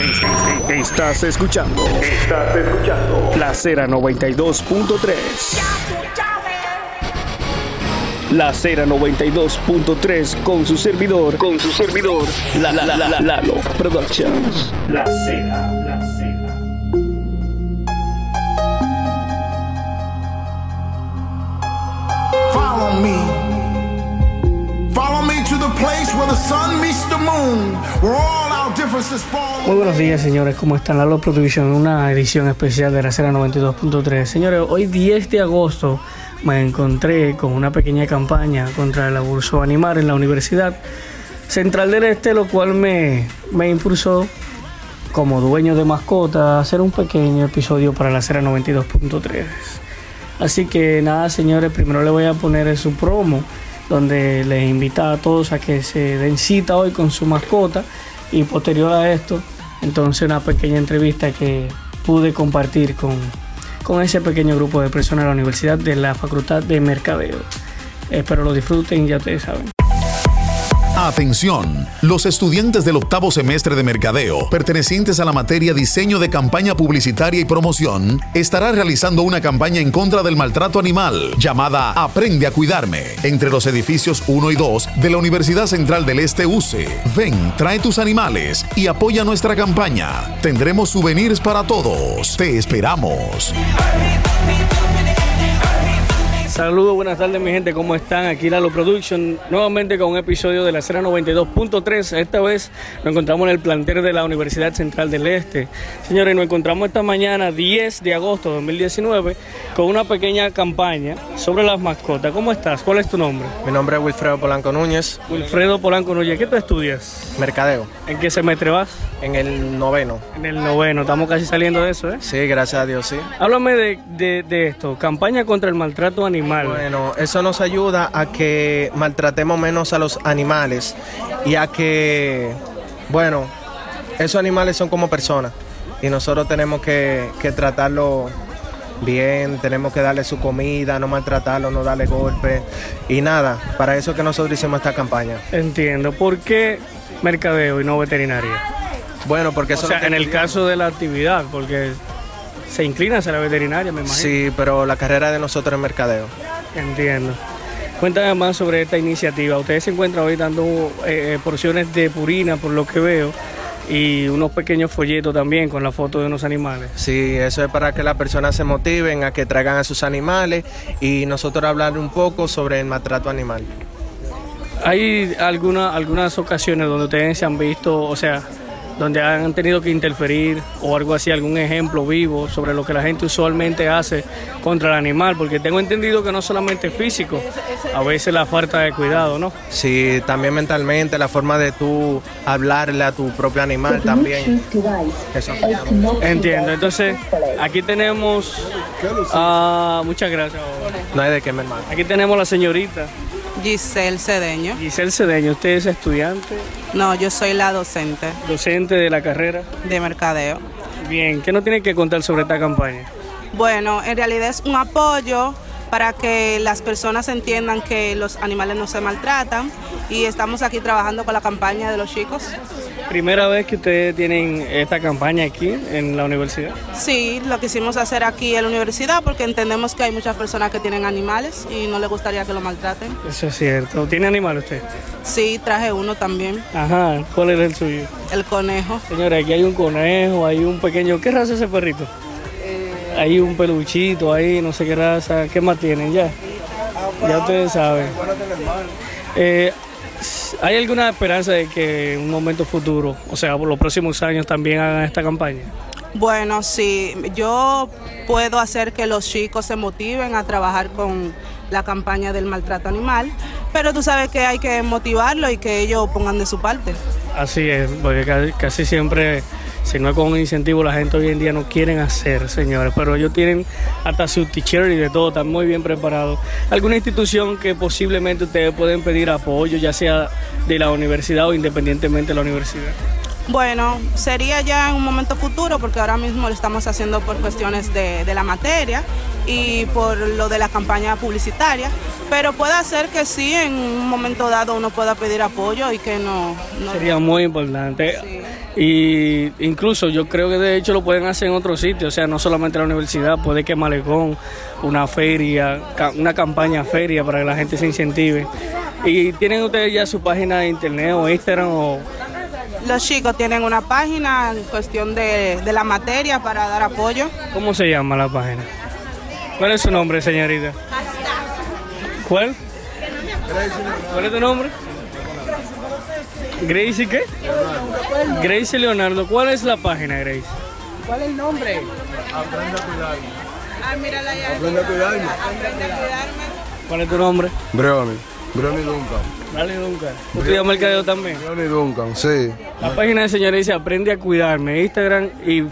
Estás escuchando. Estás escuchando. La Cera 92.3. La Cera 92.3 con su servidor. Con su servidor. La la la la Lalo Productions. La Cera. La Cera. Follow me. Follow me to the place where the sun meets the moon, where all. Muy buenos días, señores. ¿Cómo están? La Lalo Production, una edición especial de la Cera 92.3. Señores, hoy 10 de agosto me encontré con una pequeña campaña contra el abuso animal en la Universidad Central del Este, lo cual me, me impulsó como dueño de mascota a hacer un pequeño episodio para la Cera 92.3. Así que nada, señores, primero le voy a poner su promo, donde les invita a todos a que se den cita hoy con su mascota y posterior a esto, entonces una pequeña entrevista que pude compartir con, con ese pequeño grupo de personas de la Universidad de la Facultad de Mercadeo. Espero lo disfruten, ya ustedes saben. Atención, los estudiantes del octavo semestre de Mercadeo, pertenecientes a la materia Diseño de Campaña Publicitaria y Promoción, estará realizando una campaña en contra del maltrato animal llamada Aprende a Cuidarme, entre los edificios 1 y 2 de la Universidad Central del Este UCE. Ven, trae tus animales y apoya nuestra campaña. Tendremos souvenirs para todos. Te esperamos. Saludos, buenas tardes mi gente, ¿cómo están? Aquí Lalo Production, nuevamente con un episodio de la Cera 92.3. Esta vez nos encontramos en el plantel de la Universidad Central del Este. Señores, nos encontramos esta mañana, 10 de agosto de 2019, con una pequeña campaña sobre las mascotas. ¿Cómo estás? ¿Cuál es tu nombre? Mi nombre es Wilfredo Polanco Núñez, Wilfredo Polanco Núñez. ¿Qué tú estudias? mercadeo, ¿En qué semestre vas? en el noveno. En el noveno, estamos casi saliendo de eso, ¿eh? Sí, gracias a Dios, sí. Háblame de, de- de esto, campaña contra el maltrato animal. Bueno, eso nos ayuda a que maltratemos menos a los animales y a que, bueno, esos animales son como personas y nosotros tenemos que, que tratarlo bien, tenemos que darle su comida, no maltratarlo, no darle golpes y nada, para eso que nosotros hicimos esta campaña. Entiendo. ¿Por qué mercadeo y no veterinaria? Bueno, porque O eso sea, es lo que en el caso de la actividad, porque se inclina hacia la veterinaria, me imagino. Sí, pero la carrera de nosotros es mercadeo. Entiendo. Cuéntame más sobre esta iniciativa. Ustedes se encuentran hoy dando eh, eh, porciones de purina, por lo que veo, y unos pequeños folletos también con la foto de unos animales. Sí, eso es para que las personas se motiven a que traigan a sus animales y nosotros hablar un poco sobre el maltrato animal. ¿Hay alguna, algunas ocasiones donde ustedes se han visto, o sea, donde han tenido que interferir o algo así, algún ejemplo vivo sobre lo que la gente usualmente hace contra el animal? Porque tengo entendido que no solamente físico, a veces la falta de cuidado, ¿no? Sí, también mentalmente, la forma de tú hablarle a tu propio animal también. Eso. Entiendo. Entonces, aquí tenemos. ah, muchas gracias. No hay de qué, mi hermano. Aquí tenemos a la señorita Giselle Cedeño. Giselle Cedeño. Usted es estudiante, No, yo soy la docente docente de la carrera. de mercadeo. Bien, ¿qué nos tiene que contar sobre esta campaña? Bueno, en realidad es un apoyo para que las personas entiendan que los animales no se maltratan y estamos aquí trabajando con la campaña de los chicos. Primera vez que ustedes tienen esta campaña aquí en la universidad. Sí, lo quisimos hacer aquí en la universidad porque entendemos que hay muchas personas que tienen animales y no les gustaría que lo maltraten. Eso es cierto. ¿Tiene animal usted? Sí, traje uno también, Ajá. ¿Cuál es el suyo? el conejo. Señora, aquí hay un conejo, hay un pequeño. ¿Qué raza es ese perrito? Hay un peluchito ahí, no sé qué raza. ¿Qué más tienen ya? Ya ustedes saben. Eh, ¿Hay alguna esperanza de que en un momento futuro, o sea, por los próximos años, también hagan esta campaña? Bueno, sí, yo puedo hacer que los chicos se motiven a trabajar con la campaña del maltrato animal, pero tú sabes que hay que motivarlo y que ellos pongan de su parte. Así es, porque ca- casi siempre, si no es con un incentivo, la gente hoy en día no quieren hacer, señores. Pero ellos tienen hasta su teacher y de todo, están muy bien preparados. ¿Alguna institución que posiblemente ustedes pueden pedir apoyo, ya sea de la universidad o independientemente de la universidad? Bueno, sería ya en un momento futuro porque ahora mismo lo estamos haciendo por cuestiones de, de la materia y por lo de la campaña publicitaria, pero puede ser que sí, en un momento dado uno pueda pedir apoyo y que no... no Sería muy importante. Y incluso yo creo que de hecho lo pueden hacer en otros sitios, o sea, no solamente en la universidad, puede que Malecón, una feria, una campaña feria para que la gente se incentive. Y tienen ustedes ya su página de internet o Instagram o Los chicos tienen una página en cuestión de, de la materia para dar apoyo. ¿cómo se llama la página? ¿Cuál es su nombre, señorita? ¿Cuál? ¿Cuál es tu nombre? Gracie qué? Gracie Leonardo. ¿Cuál es la página, Grace? ¿Cuál es el nombre? Ah, mírala allá. Aprende a cuidarme. Aprende a cuidarme. ¿Cuál es tu nombre? Breoni. Breoni Duncan. Dale, Duncan. ¿Tú estudias mercadeo también? Breoni Duncan, sí. La página de señora dice Aprende a cuidarme, Instagram y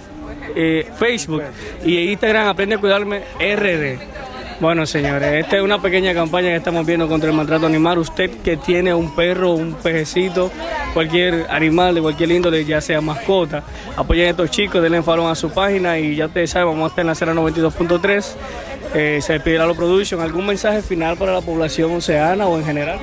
eh, Facebook. Y Instagram Aprende a cuidarme RD. Bueno, señores, esta es una pequeña campaña que estamos viendo contra el maltrato animal. Usted que tiene un perro, un pejecito, cualquier animal de cualquier índole, ya sea mascota, apoyen a estos chicos, denle follow a su página y ya ustedes saben, vamos a estar en la cera 92.3. Eh, se despide la Production. ¿Algún mensaje final para la población oceana o en general?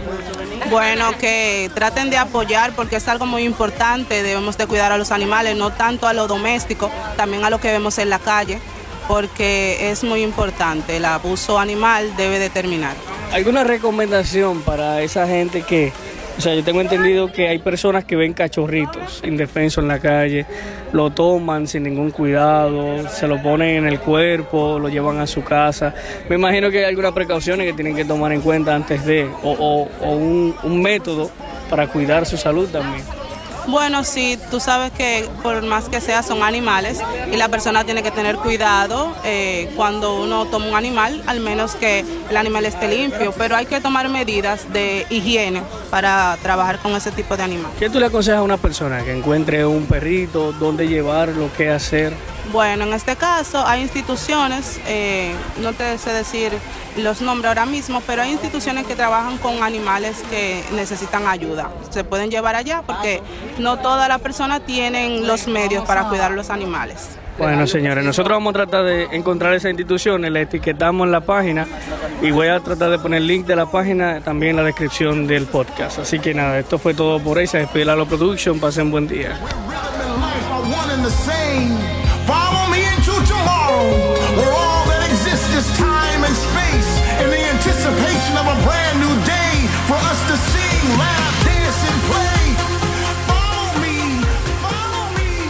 Bueno, que traten de apoyar porque es algo muy importante. Debemos de cuidar a los animales, no tanto a lo doméstico, también a lo que vemos en la calle, porque es muy importante. El abuso animal debe de terminar. ¿Alguna recomendación para esa gente que, o sea, yo tengo entendido que hay personas que ven cachorritos indefensos en la calle, lo toman sin ningún cuidado, se lo ponen en el cuerpo, lo llevan a su casa. Me imagino que hay algunas precauciones que tienen que tomar en cuenta antes de, o, o- o un, un método para cuidar su salud también. Bueno, sí, tú sabes que por más que sea son animales y la persona tiene que tener cuidado eh, cuando uno toma un animal, al menos que el animal esté limpio, pero hay que tomar medidas de higiene para trabajar con ese tipo de animal. ¿Qué tú le aconsejas a una persona que encuentre un perrito, dónde llevarlo, qué hacer? Bueno, en este caso hay instituciones, eh, no te sé decir los nombres ahora mismo, pero hay instituciones que trabajan con animales que necesitan ayuda. Se pueden llevar allá porque no todas las personas tienen los medios para cuidar los animales. Bueno, señores, nosotros vamos a tratar de encontrar esas instituciones, la etiquetamos en la página y voy a tratar de poner el link de la página también en la descripción del podcast. Así que nada, esto fue todo por hoy. Se despide Lalo Production. Pasen buen día. Rhythm and life are one and the same. Follow me into tomorrow, where all that exists is time and space, in the anticipation of a brand new day for us to sing, laugh, dance, and play. Follow me, follow me.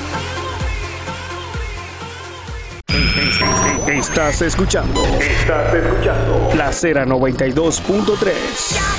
Estás escuchando. Estás escuchando. La Cera 92.3.